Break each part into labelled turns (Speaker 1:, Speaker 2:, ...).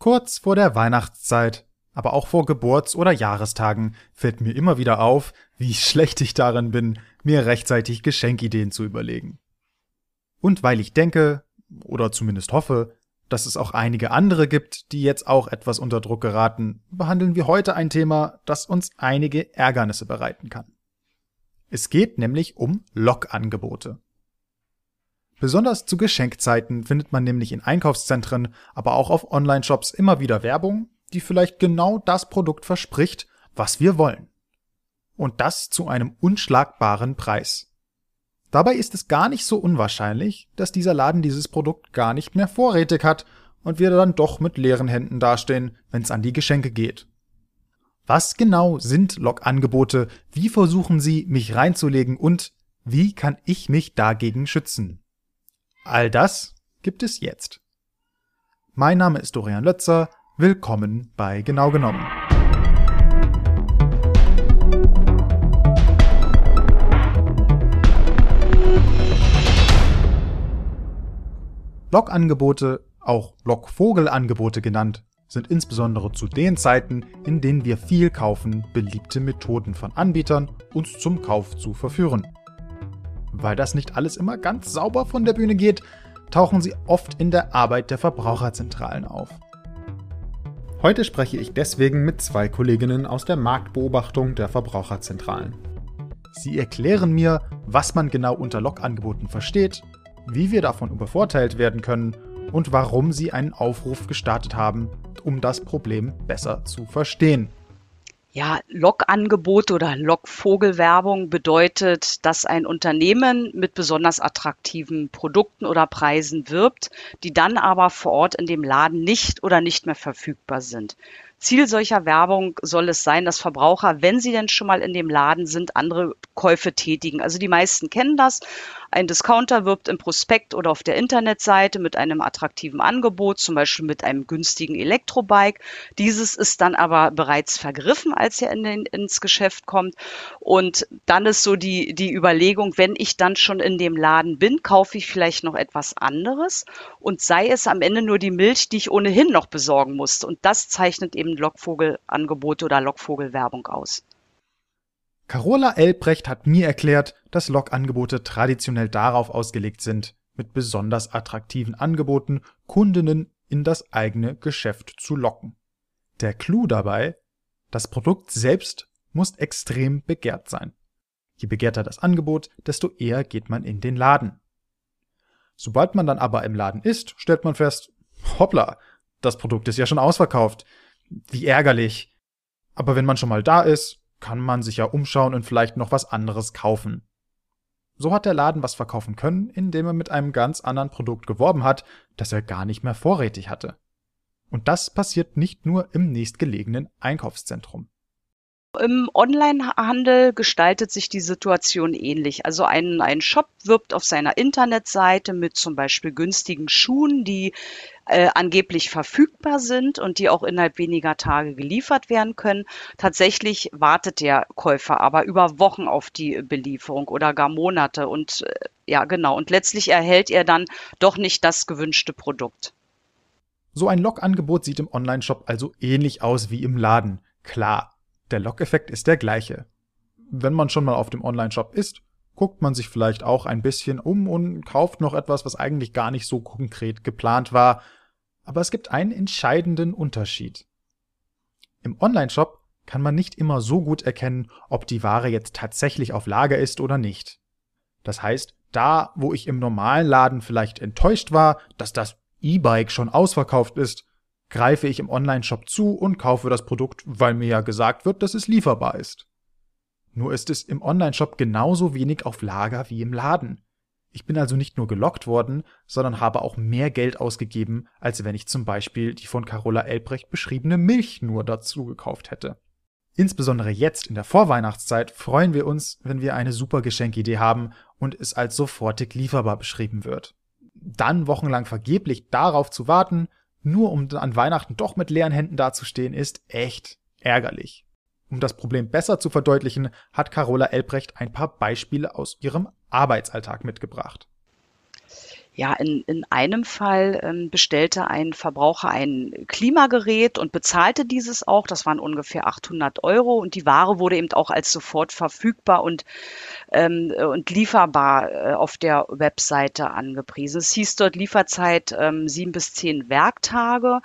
Speaker 1: Kurz vor der Weihnachtszeit, aber auch vor Geburts- oder Jahrestagen fällt mir immer wieder auf, wie schlecht ich darin bin, mir rechtzeitig Geschenkideen zu überlegen. Und weil ich denke, oder zumindest hoffe, dass es auch einige andere gibt, die jetzt auch etwas unter Druck geraten, behandeln wir heute ein Thema, das uns einige Ärgernisse bereiten kann. Es geht nämlich um Log-Angebote. Besonders zu Geschenkzeiten findet man nämlich in Einkaufszentren, aber auch auf Online-Shops immer wieder Werbung, die vielleicht genau das Produkt verspricht, was wir wollen. Und das zu einem unschlagbaren Preis. Dabei ist es gar nicht so unwahrscheinlich, dass dieser Laden dieses Produkt gar nicht mehr vorrätig hat und wir dann doch mit leeren Händen dastehen, wenn es an die Geschenke geht. Was genau sind Log-Angebote? Wie versuchen sie, mich reinzulegen und wie kann ich mich dagegen schützen? All das gibt es jetzt. Mein Name ist Dorian Lötzer. Willkommen bei Genau genommen. Blogangebote, auch Blogvogelangebote genannt, sind insbesondere zu den Zeiten, in denen wir viel kaufen, beliebte Methoden von Anbietern, uns zum Kauf zu verführen. Weil das nicht alles immer ganz sauber von der Bühne geht, tauchen sie oft in der Arbeit der Verbraucherzentralen auf. Heute spreche ich deswegen mit zwei Kolleginnen aus der Marktbeobachtung der Verbraucherzentralen. Sie erklären mir, was man genau unter Log-Angeboten versteht, wie wir davon übervorteilt werden können und warum sie einen Aufruf gestartet haben, um das Problem besser zu verstehen.
Speaker 2: Ja, Log-Angebot oder Log-Vogelwerbung bedeutet, dass ein Unternehmen mit besonders attraktiven Produkten oder Preisen wirbt, die dann aber vor Ort in dem Laden nicht oder nicht mehr verfügbar sind. Ziel solcher Werbung soll es sein, dass Verbraucher, wenn sie denn schon mal in dem Laden sind, andere Käufe tätigen. Also die meisten kennen das. Ein Discounter wirbt im Prospekt oder auf der Internetseite mit einem attraktiven Angebot, zum Beispiel mit einem günstigen Elektrobike. Dieses ist dann aber bereits vergriffen, als er in den, ins Geschäft kommt. Und dann ist so die, die Überlegung, wenn ich dann schon in dem Laden bin, kaufe ich vielleicht noch etwas anderes und sei es am Ende nur die Milch, die ich ohnehin noch besorgen musste. Und das zeichnet eben Lockvogelangebote oder Lockvogelwerbung aus.
Speaker 1: Carola Elbrecht hat mir erklärt, dass Log-Angebote traditionell darauf ausgelegt sind, mit besonders attraktiven Angeboten Kundinnen in das eigene Geschäft zu locken. Der Clou dabei, das Produkt selbst muss extrem begehrt sein. Je begehrter das Angebot, desto eher geht man in den Laden. Sobald man dann aber im Laden ist, stellt man fest, hoppla, das Produkt ist ja schon ausverkauft. Wie ärgerlich. Aber wenn man schon mal da ist, kann man sich ja umschauen und vielleicht noch was anderes kaufen. So hat der Laden was verkaufen können, indem er mit einem ganz anderen Produkt geworben hat, das er gar nicht mehr vorrätig hatte. Und das passiert nicht nur im nächstgelegenen Einkaufszentrum.
Speaker 2: Im Onlinehandel gestaltet sich die Situation ähnlich. Also ein, ein Shop wirbt auf seiner Internetseite mit zum Beispiel günstigen Schuhen, die äh, angeblich verfügbar sind und die auch innerhalb weniger Tage geliefert werden können. Tatsächlich wartet der Käufer aber über Wochen auf die Belieferung oder gar Monate und äh, ja genau und letztlich erhält er dann doch nicht das gewünschte Produkt.
Speaker 1: So ein Log-Angebot sieht im Onlineshop also ähnlich aus wie im Laden. Klar, der Lockeffekt ist der gleiche. Wenn man schon mal auf dem Online-Shop ist, guckt man sich vielleicht auch ein bisschen um und kauft noch etwas, was eigentlich gar nicht so konkret geplant war. Aber es gibt einen entscheidenden Unterschied. Im Online-Shop kann man nicht immer so gut erkennen, ob die Ware jetzt tatsächlich auf Lager ist oder nicht. Das heißt, da, wo ich im normalen Laden vielleicht enttäuscht war, dass das E-Bike schon ausverkauft ist, greife ich im Online-Shop zu und kaufe das Produkt, weil mir ja gesagt wird, dass es lieferbar ist. Nur ist es im Online-Shop genauso wenig auf Lager wie im Laden. Ich bin also nicht nur gelockt worden, sondern habe auch mehr Geld ausgegeben, als wenn ich zum Beispiel die von Carola Elbrecht beschriebene Milch nur dazu gekauft hätte. Insbesondere jetzt in der Vorweihnachtszeit freuen wir uns, wenn wir eine super Geschenkidee haben und es als sofortig lieferbar beschrieben wird. Dann wochenlang vergeblich darauf zu warten, nur um an Weihnachten doch mit leeren Händen dazustehen, ist echt ärgerlich. Um das Problem besser zu verdeutlichen, hat Carola Elbrecht ein paar Beispiele aus ihrem Arbeitsalltag mitgebracht.
Speaker 2: Ja, in, in einem Fall ähm, bestellte ein Verbraucher ein Klimagerät und bezahlte dieses auch. Das waren ungefähr 800 Euro und die Ware wurde eben auch als sofort verfügbar und, ähm, und lieferbar äh, auf der Webseite angepriesen. Es hieß dort Lieferzeit ähm, sieben bis zehn Werktage.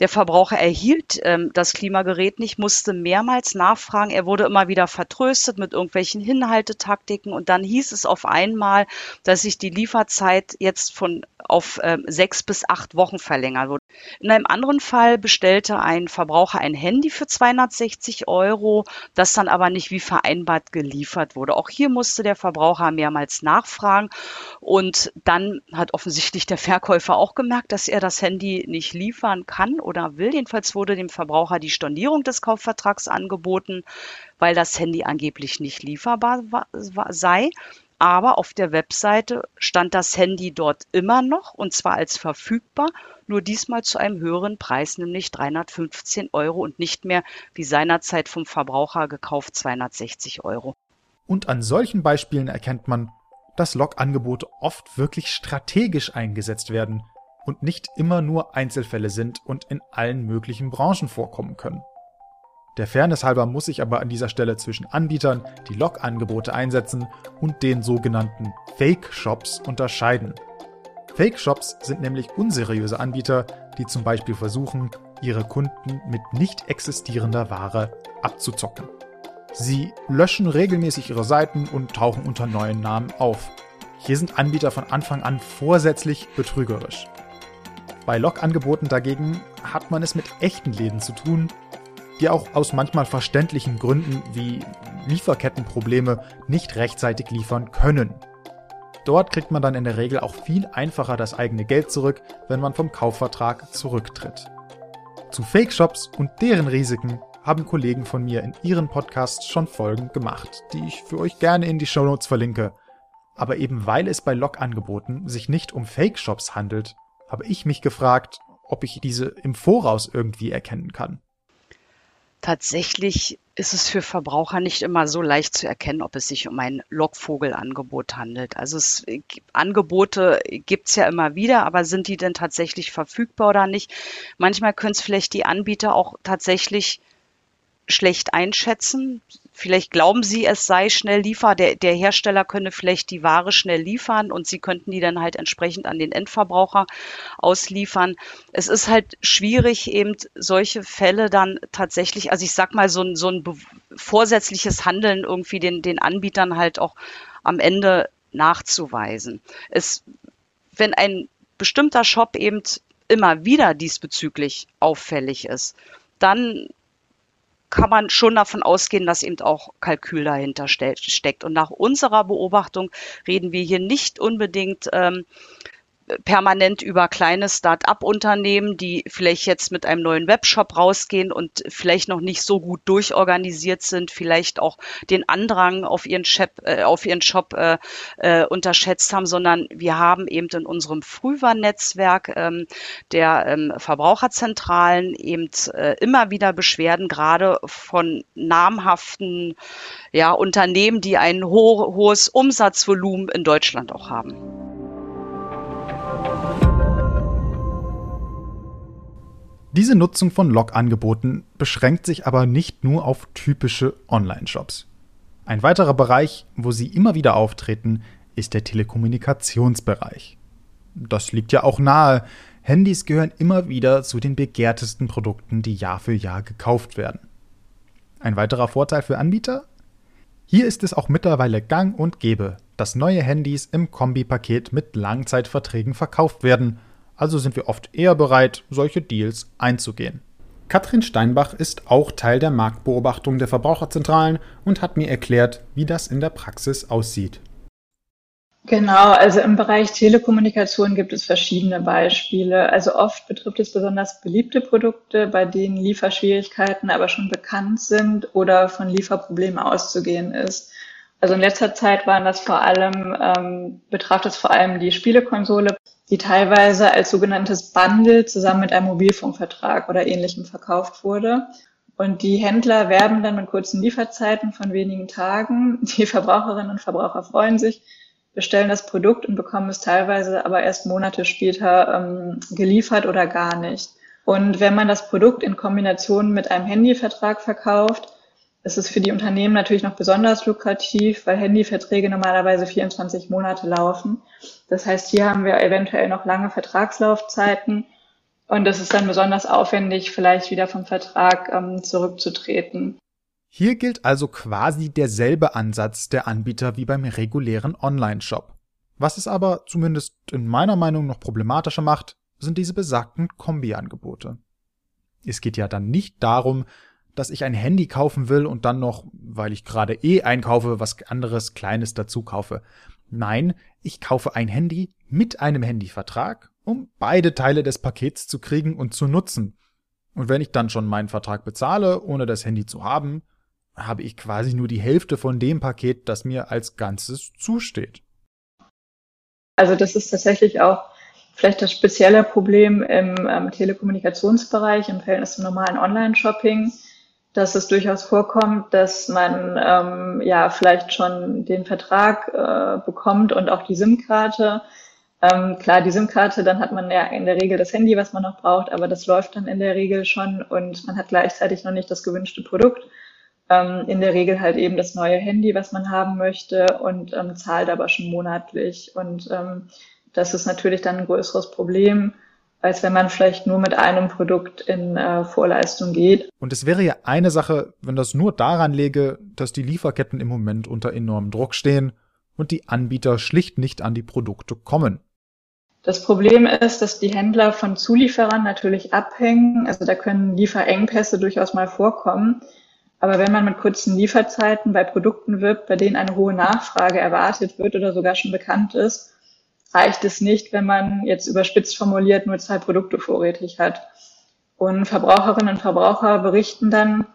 Speaker 2: Der Verbraucher erhielt ähm, das Klimagerät nicht, musste mehrmals nachfragen. Er wurde immer wieder vertröstet mit irgendwelchen Hinhaltetaktiken und dann hieß es auf einmal, dass sich die Lieferzeit jetzt von auf ähm, sechs bis acht Wochen verlängern wurde. In einem anderen Fall bestellte ein Verbraucher ein Handy für 260 Euro, das dann aber nicht wie vereinbart geliefert wurde. Auch hier musste der Verbraucher mehrmals nachfragen und dann hat offensichtlich der Verkäufer auch gemerkt, dass er das Handy nicht liefern kann oder will. Jedenfalls wurde dem Verbraucher die Stornierung des Kaufvertrags angeboten, weil das Handy angeblich nicht lieferbar war, sei. Aber auf der Webseite stand das Handy dort immer noch und zwar als verfügbar, nur diesmal zu einem höheren Preis, nämlich 315 Euro und nicht mehr wie seinerzeit vom Verbraucher gekauft 260 Euro.
Speaker 1: Und an solchen Beispielen erkennt man, dass Log-Angebote oft wirklich strategisch eingesetzt werden und nicht immer nur Einzelfälle sind und in allen möglichen Branchen vorkommen können. Der Fairness halber muss ich aber an dieser Stelle zwischen Anbietern, die Log-Angebote einsetzen, und den sogenannten Fake-Shops unterscheiden. Fake-Shops sind nämlich unseriöse Anbieter, die zum Beispiel versuchen, ihre Kunden mit nicht existierender Ware abzuzocken. Sie löschen regelmäßig ihre Seiten und tauchen unter neuen Namen auf. Hier sind Anbieter von Anfang an vorsätzlich betrügerisch. Bei Log-Angeboten dagegen hat man es mit echten Läden zu tun, die auch aus manchmal verständlichen Gründen wie Lieferkettenprobleme nicht rechtzeitig liefern können. Dort kriegt man dann in der Regel auch viel einfacher das eigene Geld zurück, wenn man vom Kaufvertrag zurücktritt. Zu Fake-Shops und deren Risiken haben Kollegen von mir in ihren Podcasts schon Folgen gemacht, die ich für euch gerne in die Shownotes verlinke. Aber eben weil es bei Log-Angeboten sich nicht um Fake-Shops handelt, habe ich mich gefragt, ob ich diese im Voraus irgendwie erkennen kann.
Speaker 2: Tatsächlich ist es für Verbraucher nicht immer so leicht zu erkennen, ob es sich um ein Lockvogelangebot handelt. Also es, Angebote gibt's ja immer wieder, aber sind die denn tatsächlich verfügbar oder nicht? Manchmal können es vielleicht die Anbieter auch tatsächlich schlecht einschätzen. Vielleicht glauben sie, es sei schnell liefer. Der, der Hersteller könne vielleicht die Ware schnell liefern und sie könnten die dann halt entsprechend an den Endverbraucher ausliefern. Es ist halt schwierig, eben solche Fälle dann tatsächlich, also ich sag mal, so ein, so ein vorsätzliches Handeln irgendwie den, den Anbietern halt auch am Ende nachzuweisen. Es, wenn ein bestimmter Shop eben immer wieder diesbezüglich auffällig ist, dann kann man schon davon ausgehen, dass eben auch Kalkül dahinter steckt. Und nach unserer Beobachtung reden wir hier nicht unbedingt ähm, permanent über kleine Start-up-Unternehmen, die vielleicht jetzt mit einem neuen Webshop rausgehen und vielleicht noch nicht so gut durchorganisiert sind, vielleicht auch den Andrang auf ihren, Shop, äh, auf ihren Shop äh, äh, unterschätzt haben, sondern wir haben eben in unserem Frühwarnnetzwerk ähm, der ähm, Verbraucherzentralen eben äh, immer wieder Beschwerden, gerade von namhaften ja, Unternehmen, die ein ho hohes Umsatzvolumen in Deutschland auch haben.
Speaker 1: Diese Nutzung von Log-Angeboten beschränkt sich aber nicht nur auf typische Online-Shops. Ein weiterer Bereich, wo sie immer wieder auftreten, ist der Telekommunikationsbereich. Das liegt ja auch nahe. Handys gehören immer wieder zu den begehrtesten Produkten, die Jahr für Jahr gekauft werden. Ein weiterer Vorteil für Anbieter? Hier ist es auch mittlerweile gang und gäbe, dass neue Handys im Kombipaket mit Langzeitverträgen verkauft werden also sind wir oft eher bereit, solche Deals einzugehen. Katrin Steinbach ist auch Teil der Marktbeobachtung der Verbraucherzentralen und hat mir erklärt, wie das in der Praxis aussieht.
Speaker 3: Genau, also im Bereich Telekommunikation gibt es verschiedene Beispiele. Also oft betrifft es besonders beliebte Produkte, bei denen Lieferschwierigkeiten aber schon bekannt sind oder von Lieferproblemen auszugehen ist. Also in letzter Zeit waren das vor allem, ähm, betraf es vor allem die Spielekonsole, die teilweise als sogenanntes Bundle zusammen mit einem Mobilfunkvertrag oder ähnlichem verkauft wurde. Und die Händler werben dann mit kurzen Lieferzeiten von wenigen Tagen. Die Verbraucherinnen und Verbraucher freuen sich. bestellen das Produkt und bekommen es teilweise aber erst Monate später ähm, geliefert oder gar nicht. Und wenn man das Produkt in Kombination mit einem Handyvertrag verkauft, ist es für die Unternehmen natürlich noch besonders lukrativ, weil Handyverträge normalerweise 24 Monate laufen. Das heißt, hier haben wir eventuell noch lange Vertragslaufzeiten und es ist dann besonders aufwendig, vielleicht wieder vom Vertrag ähm, zurückzutreten.
Speaker 1: Hier gilt also quasi derselbe Ansatz der Anbieter wie beim regulären Online-Shop. Was es aber zumindest in meiner Meinung noch problematischer macht, sind diese besagten Kombi-Angebote. Es geht ja dann nicht darum, dass ich ein Handy kaufen will und dann noch, weil ich gerade eh einkaufe, was anderes Kleines dazu kaufe. Nein, ich kaufe ein Handy mit einem Handyvertrag, um beide Teile des Pakets zu kriegen und zu nutzen. Und wenn ich dann schon meinen Vertrag bezahle, ohne das Handy zu haben, habe ich quasi nur die Hälfte von dem Paket, das mir als Ganzes zusteht.
Speaker 3: Also das ist tatsächlich auch vielleicht das spezielle Problem im ähm, Telekommunikationsbereich im Verhältnis zum normalen Online-Shopping, dass es durchaus vorkommt, dass man ähm, ja vielleicht schon den Vertrag äh, bekommt und auch die SIM-Karte. Ähm, klar, die SIM-Karte, dann hat man ja in der Regel das Handy, was man noch braucht, aber das läuft dann in der Regel schon und man hat gleichzeitig noch nicht das gewünschte Produkt ähm, in der Regel halt eben das neue Handy, was man haben möchte und ähm, zahlt aber schon monatlich. Und ähm, das ist natürlich dann ein größeres Problem, als wenn man vielleicht nur mit einem Produkt in äh, Vorleistung geht.
Speaker 1: Und es wäre ja eine Sache, wenn das nur daran läge, dass die Lieferketten im Moment unter enormem Druck stehen und die Anbieter schlicht nicht an die Produkte kommen.
Speaker 3: Das Problem ist, dass die Händler von Zulieferern natürlich abhängen. Also da können Lieferengpässe durchaus mal vorkommen. Aber wenn man mit kurzen Lieferzeiten bei Produkten wirbt, bei denen eine hohe Nachfrage erwartet wird oder sogar schon bekannt ist, reicht es nicht, wenn man jetzt überspitzt formuliert nur zwei Produkte vorrätig hat. Und Verbraucherinnen und Verbraucher berichten dann,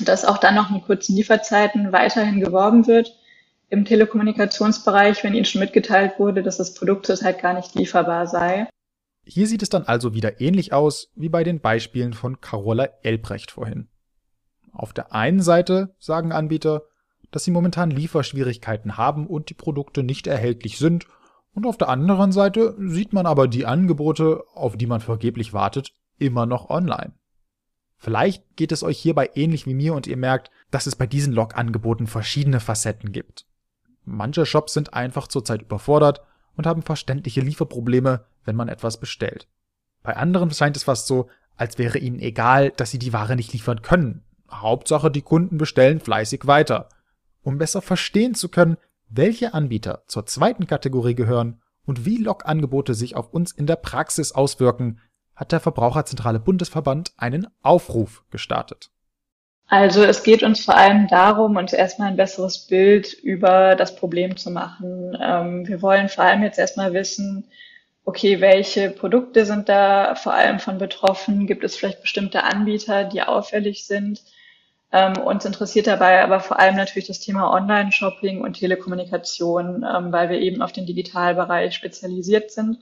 Speaker 3: dass auch dann noch mit kurzen Lieferzeiten weiterhin geworben wird im Telekommunikationsbereich, wenn ihnen schon mitgeteilt wurde, dass das Produkt zurzeit gar nicht lieferbar sei.
Speaker 1: Hier sieht es dann also wieder ähnlich aus wie bei den Beispielen von Carola Elbrecht vorhin. Auf der einen Seite sagen Anbieter, dass sie momentan Lieferschwierigkeiten haben und die Produkte nicht erhältlich sind, und auf der anderen Seite sieht man aber die Angebote, auf die man vergeblich wartet, immer noch online. Vielleicht geht es euch hierbei ähnlich wie mir und ihr merkt, dass es bei diesen Log-Angeboten verschiedene Facetten gibt. Manche Shops sind einfach zurzeit überfordert und haben verständliche Lieferprobleme, wenn man etwas bestellt. Bei anderen scheint es fast so, als wäre ihnen egal, dass sie die Ware nicht liefern können Hauptsache, die Kunden bestellen fleißig weiter. Um besser verstehen zu können, welche Anbieter zur zweiten Kategorie gehören und wie Log-Angebote sich auf uns in der Praxis auswirken, hat der Verbraucherzentrale Bundesverband einen Aufruf gestartet.
Speaker 3: Also es geht uns vor allem darum, uns erstmal ein besseres Bild über das Problem zu machen. Ähm, wir wollen vor allem jetzt erstmal wissen, okay, welche Produkte sind da vor allem von betroffen? Gibt es vielleicht bestimmte Anbieter, die auffällig sind? Ähm, uns interessiert dabei aber vor allem natürlich das Thema Online-Shopping und Telekommunikation, ähm, weil wir eben auf den Digitalbereich spezialisiert sind.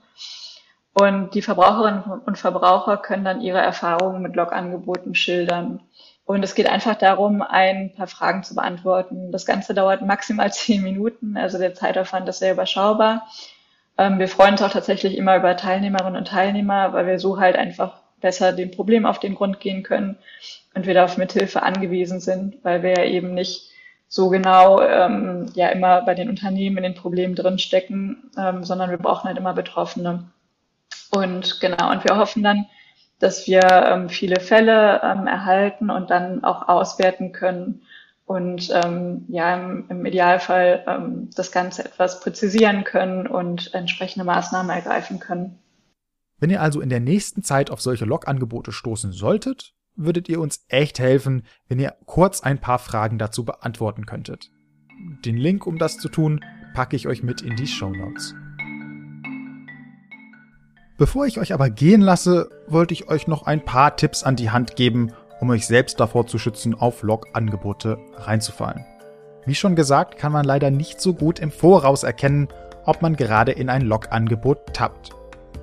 Speaker 3: Und die Verbraucherinnen und Verbraucher können dann ihre Erfahrungen mit Log-Angeboten schildern. Und es geht einfach darum, ein paar Fragen zu beantworten. Das Ganze dauert maximal zehn Minuten, also der Zeitaufwand ist sehr überschaubar. Ähm, wir freuen uns auch tatsächlich immer über Teilnehmerinnen und Teilnehmer, weil wir so halt einfach besser dem Problem auf den Grund gehen können und wir da auf Mithilfe angewiesen sind, weil wir ja eben nicht so genau ähm, ja immer bei den Unternehmen in den Problemen drinstecken, ähm, sondern wir brauchen halt immer Betroffene. Und genau, und wir hoffen dann, dass wir ähm, viele Fälle ähm, erhalten und dann auch auswerten können und ähm, ja im, im Idealfall ähm, das Ganze etwas präzisieren können und entsprechende Maßnahmen ergreifen können.
Speaker 1: Wenn ihr also in der nächsten Zeit auf solche Log-Angebote stoßen solltet, würdet ihr uns echt helfen, wenn ihr kurz ein paar Fragen dazu beantworten könntet. Den Link, um das zu tun, packe ich euch mit in die Show Notes. Bevor ich euch aber gehen lasse, wollte ich euch noch ein paar Tipps an die Hand geben, um euch selbst davor zu schützen, auf Log-Angebote reinzufallen. Wie schon gesagt, kann man leider nicht so gut im Voraus erkennen, ob man gerade in ein Log-Angebot tappt.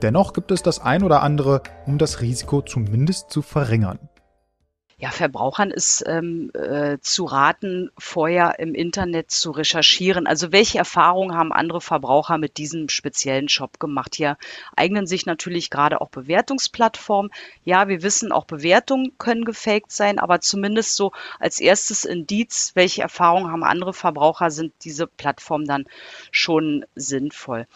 Speaker 1: Dennoch gibt es das ein oder andere, um das Risiko zumindest zu verringern.
Speaker 2: Ja, Verbrauchern ist ähm, äh, zu raten, vorher im Internet zu recherchieren. Also welche Erfahrungen haben andere Verbraucher mit diesem speziellen Shop gemacht? Hier eignen sich natürlich gerade auch Bewertungsplattformen. Ja, wir wissen, auch Bewertungen können gefaked sein, aber zumindest so als erstes Indiz, welche Erfahrungen haben andere Verbraucher, sind diese Plattformen dann schon sinnvoll.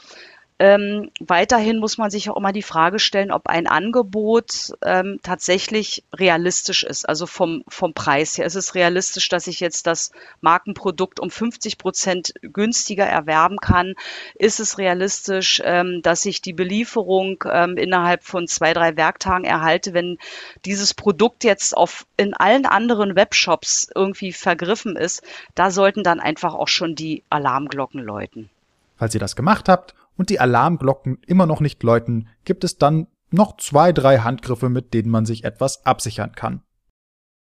Speaker 2: Ähm, weiterhin muss man sich auch immer die Frage stellen, ob ein Angebot ähm, tatsächlich realistisch ist. Also vom, vom Preis her. Ist es realistisch, dass ich jetzt das Markenprodukt um 50 Prozent günstiger erwerben kann? Ist es realistisch, ähm, dass ich die Belieferung ähm, innerhalb von zwei, drei Werktagen erhalte, wenn dieses Produkt jetzt auf, in allen anderen Webshops irgendwie vergriffen ist? Da sollten dann einfach auch schon die Alarmglocken läuten.
Speaker 1: Falls ihr das gemacht habt und die Alarmglocken immer noch nicht läuten, gibt es dann noch zwei, drei Handgriffe, mit denen man sich etwas absichern kann.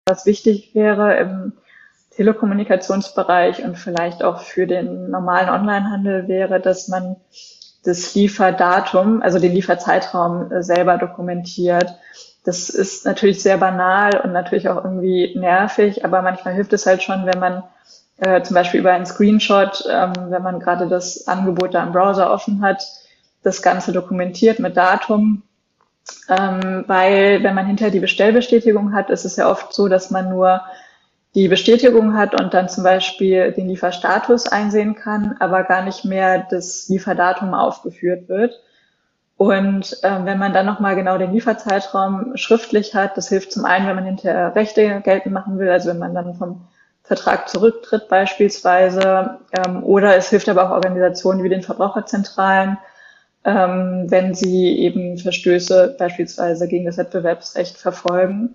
Speaker 3: Was wichtig wäre im Telekommunikationsbereich und vielleicht auch für den normalen Onlinehandel wäre, dass man das Lieferdatum, also den Lieferzeitraum äh, selber dokumentiert. Das ist natürlich sehr banal und natürlich auch irgendwie nervig, aber manchmal hilft es halt schon, wenn man äh, zum Beispiel über einen Screenshot, ähm, wenn man gerade das Angebot da im Browser offen hat, das Ganze dokumentiert mit Datum. Ähm, weil wenn man hinterher die Bestellbestätigung hat, ist es ja oft so, dass man nur die Bestätigung hat und dann zum Beispiel den Lieferstatus einsehen kann, aber gar nicht mehr das Lieferdatum aufgeführt wird. Und ähm, wenn man dann nochmal genau den Lieferzeitraum schriftlich hat, das hilft zum einen, wenn man hinterher Rechte geltend machen will, also wenn man dann vom Vertrag zurücktritt beispielsweise. Ähm, oder es hilft aber auch Organisationen wie den Verbraucherzentralen, ähm, wenn sie eben Verstöße beispielsweise gegen das Wettbewerbsrecht verfolgen.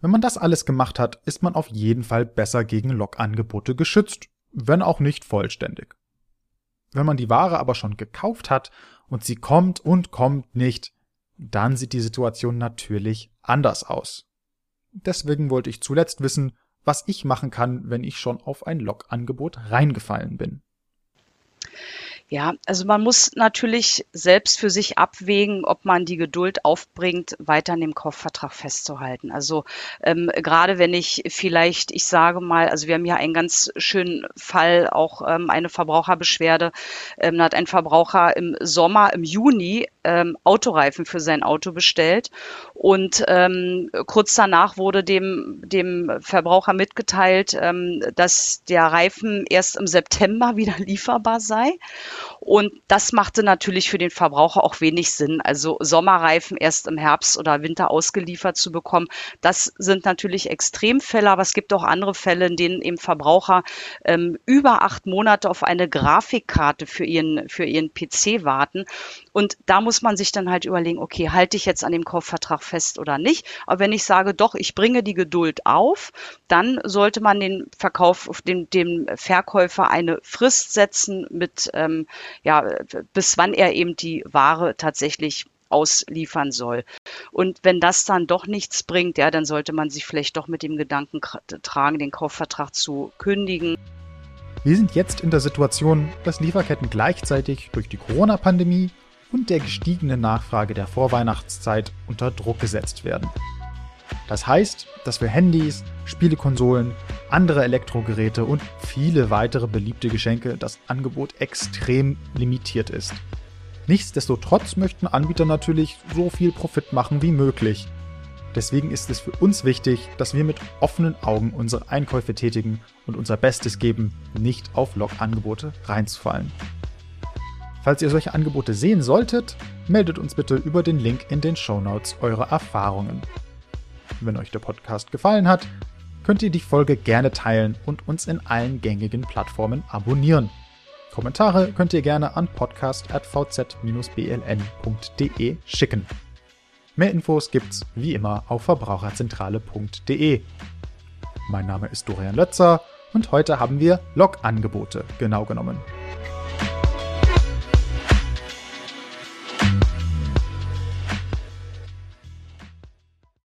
Speaker 1: Wenn man das alles gemacht hat, ist man auf jeden Fall besser gegen Log-Angebote geschützt, wenn auch nicht vollständig. Wenn man die Ware aber schon gekauft hat und sie kommt und kommt nicht, dann sieht die Situation natürlich anders aus. Deswegen wollte ich zuletzt wissen, was ich machen kann, wenn ich schon auf ein Log-Angebot reingefallen bin.
Speaker 2: Ja, also man muss natürlich selbst für sich abwägen, ob man die Geduld aufbringt, weiter an dem Kaufvertrag festzuhalten. Also ähm, gerade wenn ich vielleicht, ich sage mal, also wir haben hier einen ganz schönen Fall, auch ähm, eine Verbraucherbeschwerde, ähm, da hat ein Verbraucher im Sommer, im Juni ähm, Autoreifen für sein Auto bestellt und ähm, kurz danach wurde dem, dem Verbraucher mitgeteilt, ähm, dass der Reifen erst im September wieder lieferbar sei. Und das machte natürlich für den Verbraucher auch wenig Sinn. Also Sommerreifen erst im Herbst oder Winter ausgeliefert zu bekommen, das sind natürlich Extremfälle, aber es gibt auch andere Fälle, in denen eben Verbraucher ähm, über acht Monate auf eine Grafikkarte für ihren, für ihren PC warten. Und da muss man sich dann halt überlegen, okay, halte ich jetzt an dem Kaufvertrag fest oder nicht? Aber wenn ich sage, doch, ich bringe die Geduld auf, dann sollte man den Verkauf, dem, dem Verkäufer eine Frist setzen mit ähm, ja, bis wann er eben die Ware tatsächlich ausliefern soll. Und wenn das dann doch nichts bringt, ja, dann sollte man sich vielleicht doch mit dem Gedanken tragen, den Kaufvertrag zu kündigen.
Speaker 1: Wir sind jetzt in der Situation, dass Lieferketten gleichzeitig durch die Corona-Pandemie und der gestiegenen Nachfrage der Vorweihnachtszeit unter Druck gesetzt werden. Das heißt, dass für Handys, Spielekonsolen, andere Elektrogeräte und viele weitere beliebte Geschenke das Angebot extrem limitiert ist. Nichtsdestotrotz möchten Anbieter natürlich so viel Profit machen wie möglich. Deswegen ist es für uns wichtig, dass wir mit offenen Augen unsere Einkäufe tätigen und unser Bestes geben, nicht auf Log-Angebote reinzufallen. Falls ihr solche Angebote sehen solltet, meldet uns bitte über den Link in den Show Notes eure Erfahrungen. Wenn euch der Podcast gefallen hat, könnt ihr die Folge gerne teilen und uns in allen gängigen Plattformen abonnieren. Kommentare könnt ihr gerne an podcast.vz-bln.de schicken. Mehr Infos gibt's wie immer auf verbraucherzentrale.de. Mein Name ist Dorian Lötzer und heute haben wir Log-Angebote genau genommen.